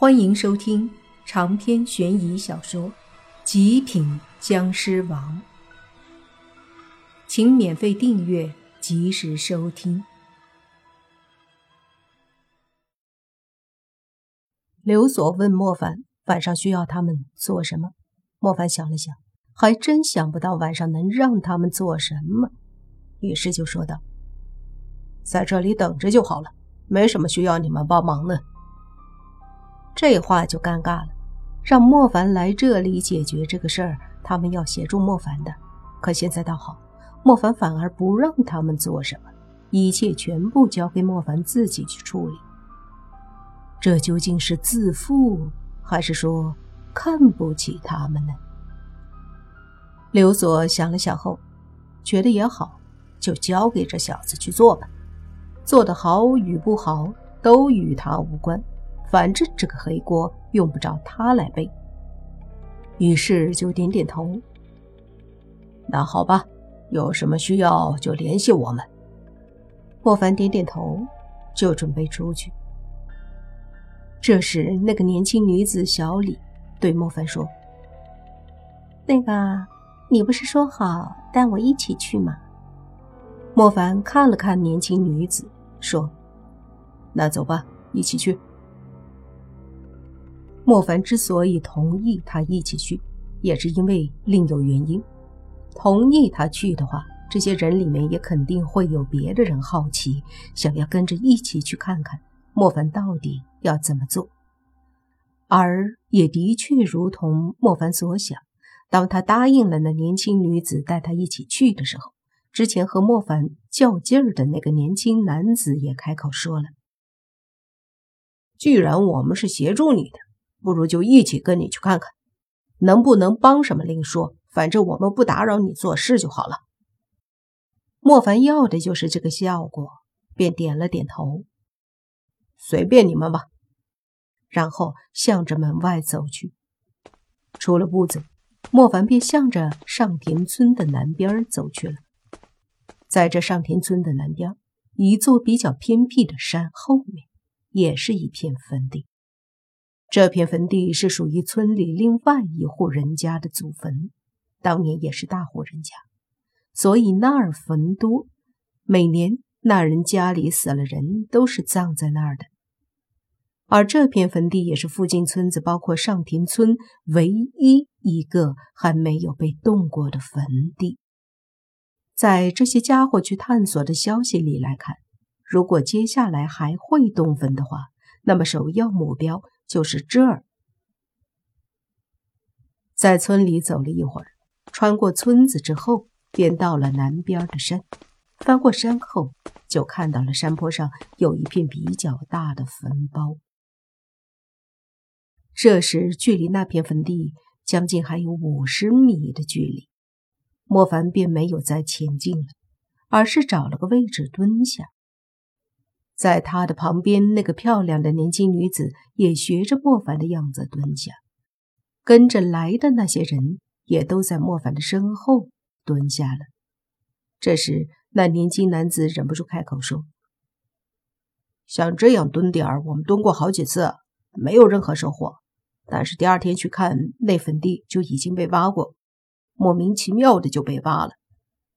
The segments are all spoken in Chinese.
欢迎收听长篇悬疑小说《极品僵尸王》，请免费订阅，及时收听。刘所问莫凡：“晚上需要他们做什么？”莫凡想了想，还真想不到晚上能让他们做什么，于是就说道：“在这里等着就好了，没什么需要你们帮忙的。”这话就尴尬了，让莫凡来这里解决这个事儿，他们要协助莫凡的。可现在倒好，莫凡反而不让他们做什么，一切全部交给莫凡自己去处理。这究竟是自负，还是说看不起他们呢？刘所想了想后，觉得也好，就交给这小子去做吧。做得好与不好，都与他无关。反正这个黑锅用不着他来背，于是就点点头。那好吧，有什么需要就联系我们。莫凡点点头，就准备出去。这时，那个年轻女子小李对莫凡说：“那个，你不是说好带我一起去吗？”莫凡看了看年轻女子，说：“那走吧，一起去。”莫凡之所以同意他一起去，也是因为另有原因。同意他去的话，这些人里面也肯定会有别的人好奇，想要跟着一起去看看莫凡到底要怎么做。而也的确如同莫凡所想，当他答应了那年轻女子带他一起去的时候，之前和莫凡较劲儿的那个年轻男子也开口说了：“既然我们是协助你的。”不如就一起跟你去看看，能不能帮什么另说，反正我们不打扰你做事就好了。莫凡要的就是这个效果，便点了点头，随便你们吧。然后向着门外走去。出了屋子，莫凡便向着上田村的南边走去了。在这上田村的南边，一座比较偏僻的山后面，也是一片坟地。这片坟地是属于村里另外一户人家的祖坟，当年也是大户人家，所以那儿坟多。每年那人家里死了人，都是葬在那儿的。而这片坟地也是附近村子，包括上田村唯一一个还没有被动过的坟地。在这些家伙去探索的消息里来看，如果接下来还会动坟的话，那么首要目标。就是这儿，在村里走了一会儿，穿过村子之后，便到了南边的山。翻过山后，就看到了山坡上有一片比较大的坟包。这时，距离那片坟地将近还有五十米的距离，莫凡便没有再前进了，而是找了个位置蹲下。在他的旁边，那个漂亮的年轻女子也学着莫凡的样子蹲下，跟着来的那些人也都在莫凡的身后蹲下了。这时，那年轻男子忍不住开口说：“像这样蹲点儿，我们蹲过好几次，没有任何收获。但是第二天去看那坟地，就已经被挖过，莫名其妙的就被挖了，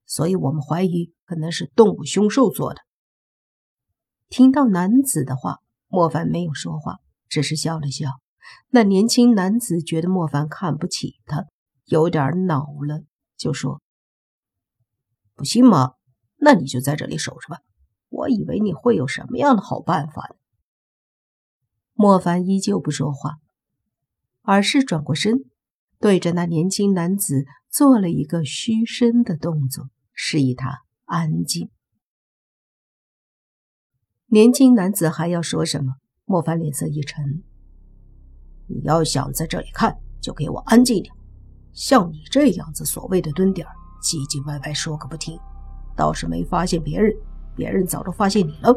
所以我们怀疑可能是动物凶兽做的。”听到男子的话，莫凡没有说话，只是笑了笑。那年轻男子觉得莫凡看不起他，有点恼了，就说：“不信吗？那你就在这里守着吧。我以为你会有什么样的好办法呢。”莫凡依旧不说话，而是转过身，对着那年轻男子做了一个虚身的动作，示意他安静。年轻男子还要说什么？莫凡脸色一沉：“你要想在这里看，就给我安静点。像你这样子所谓的蹲点，唧唧歪歪说个不停，倒是没发现别人，别人早都发现你了，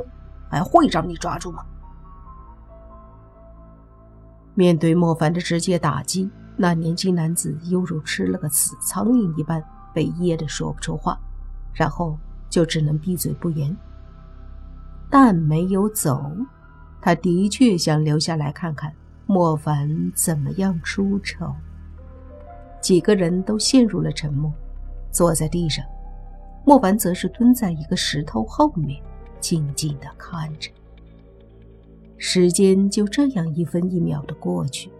还会让你抓住吗？”面对莫凡的直接打击，那年轻男子犹如吃了个死苍蝇一般，被噎得说不出话，然后就只能闭嘴不言。但没有走，他的确想留下来看看莫凡怎么样出丑。几个人都陷入了沉默，坐在地上。莫凡则是蹲在一个石头后面，静静的看着。时间就这样一分一秒的过去。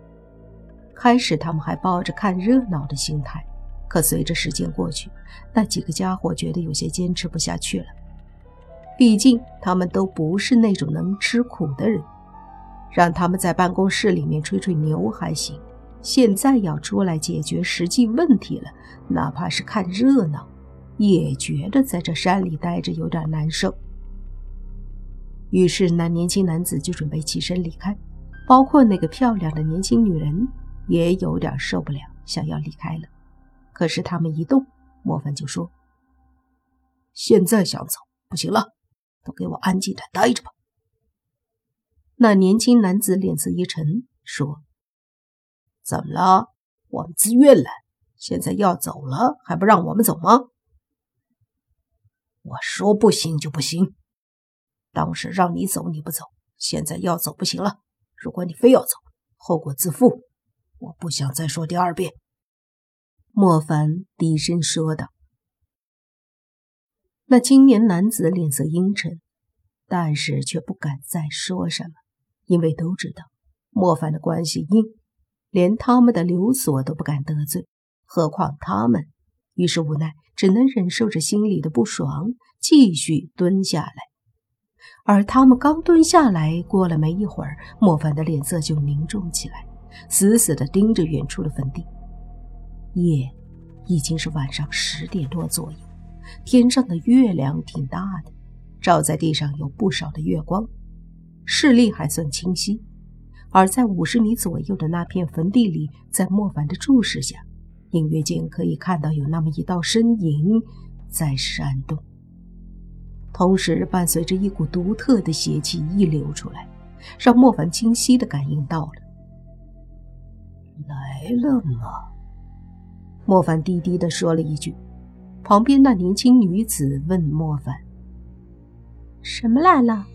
开始他们还抱着看热闹的心态，可随着时间过去，那几个家伙觉得有些坚持不下去了。毕竟他们都不是那种能吃苦的人，让他们在办公室里面吹吹牛还行，现在要出来解决实际问题了，哪怕是看热闹，也觉得在这山里待着有点难受。于是那年轻男子就准备起身离开，包括那个漂亮的年轻女人也有点受不了，想要离开了。可是他们一动，莫凡就说：“现在想走不行了。”都给我安静的待着吧。那年轻男子脸色一沉，说：“怎么了？我们自愿来，现在要走了，还不让我们走吗？”我说不行就不行。当时让你走你不走，现在要走不行了。如果你非要走，后果自负。我不想再说第二遍。”莫凡低声说道。那青年男子脸色阴沉，但是却不敢再说什么，因为都知道莫凡的关系硬，连他们的刘所都不敢得罪，何况他们。于是无奈，只能忍受着心里的不爽，继续蹲下来。而他们刚蹲下来，过了没一会儿，莫凡的脸色就凝重起来，死死地盯着远处的坟地。夜已经是晚上十点多左右。天上的月亮挺大的，照在地上有不少的月光，视力还算清晰。而在五十米左右的那片坟地里，在莫凡的注视下，隐约间可以看到有那么一道身影在闪动，同时伴随着一股独特的邪气溢流出来，让莫凡清晰地感应到了。来了吗？莫凡低低地说了一句。旁边那年轻女子问莫凡：“什么来了？”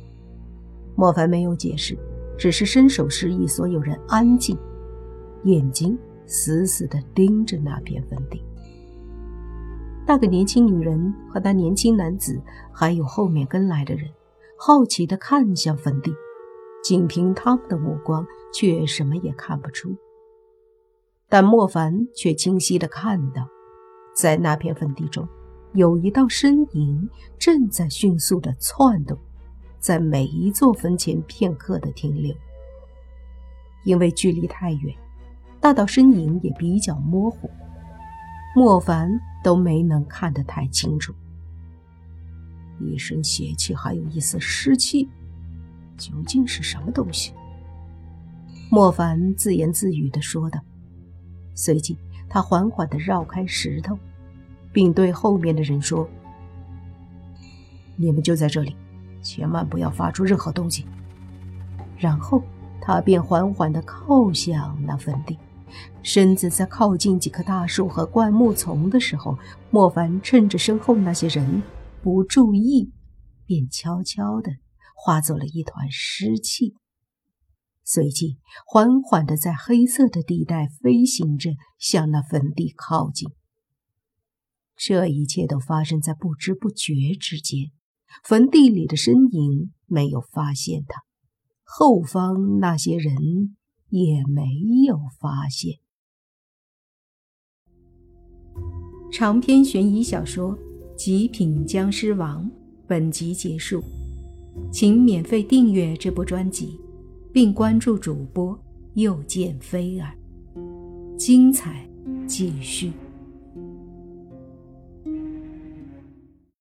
莫凡没有解释，只是伸手示意所有人安静，眼睛死死地盯着那片坟地。那个年轻女人和那年轻男子，还有后面跟来的人，好奇地看向坟地，仅凭他们的目光，却什么也看不出。但莫凡却清晰地看到。在那片坟地中，有一道身影正在迅速的窜动，在每一座坟前片刻的停留。因为距离太远，那道身影也比较模糊，莫凡都没能看得太清楚。一身邪气，还有一丝湿气，究竟是什么东西？莫凡自言自语的说道。随即，他缓缓的绕开石头。并对后面的人说：“你们就在这里，千万不要发出任何动静。”然后他便缓缓地靠向那坟地，身子在靠近几棵大树和灌木丛的时候，莫凡趁着身后那些人不注意，便悄悄地化作了一团湿气，随即缓缓地在黑色的地带飞行着，向那坟地靠近。这一切都发生在不知不觉之间，坟地里的身影没有发现他，后方那些人也没有发现。长篇悬疑小说《极品僵尸王》本集结束，请免费订阅这部专辑，并关注主播又见菲儿，精彩继续。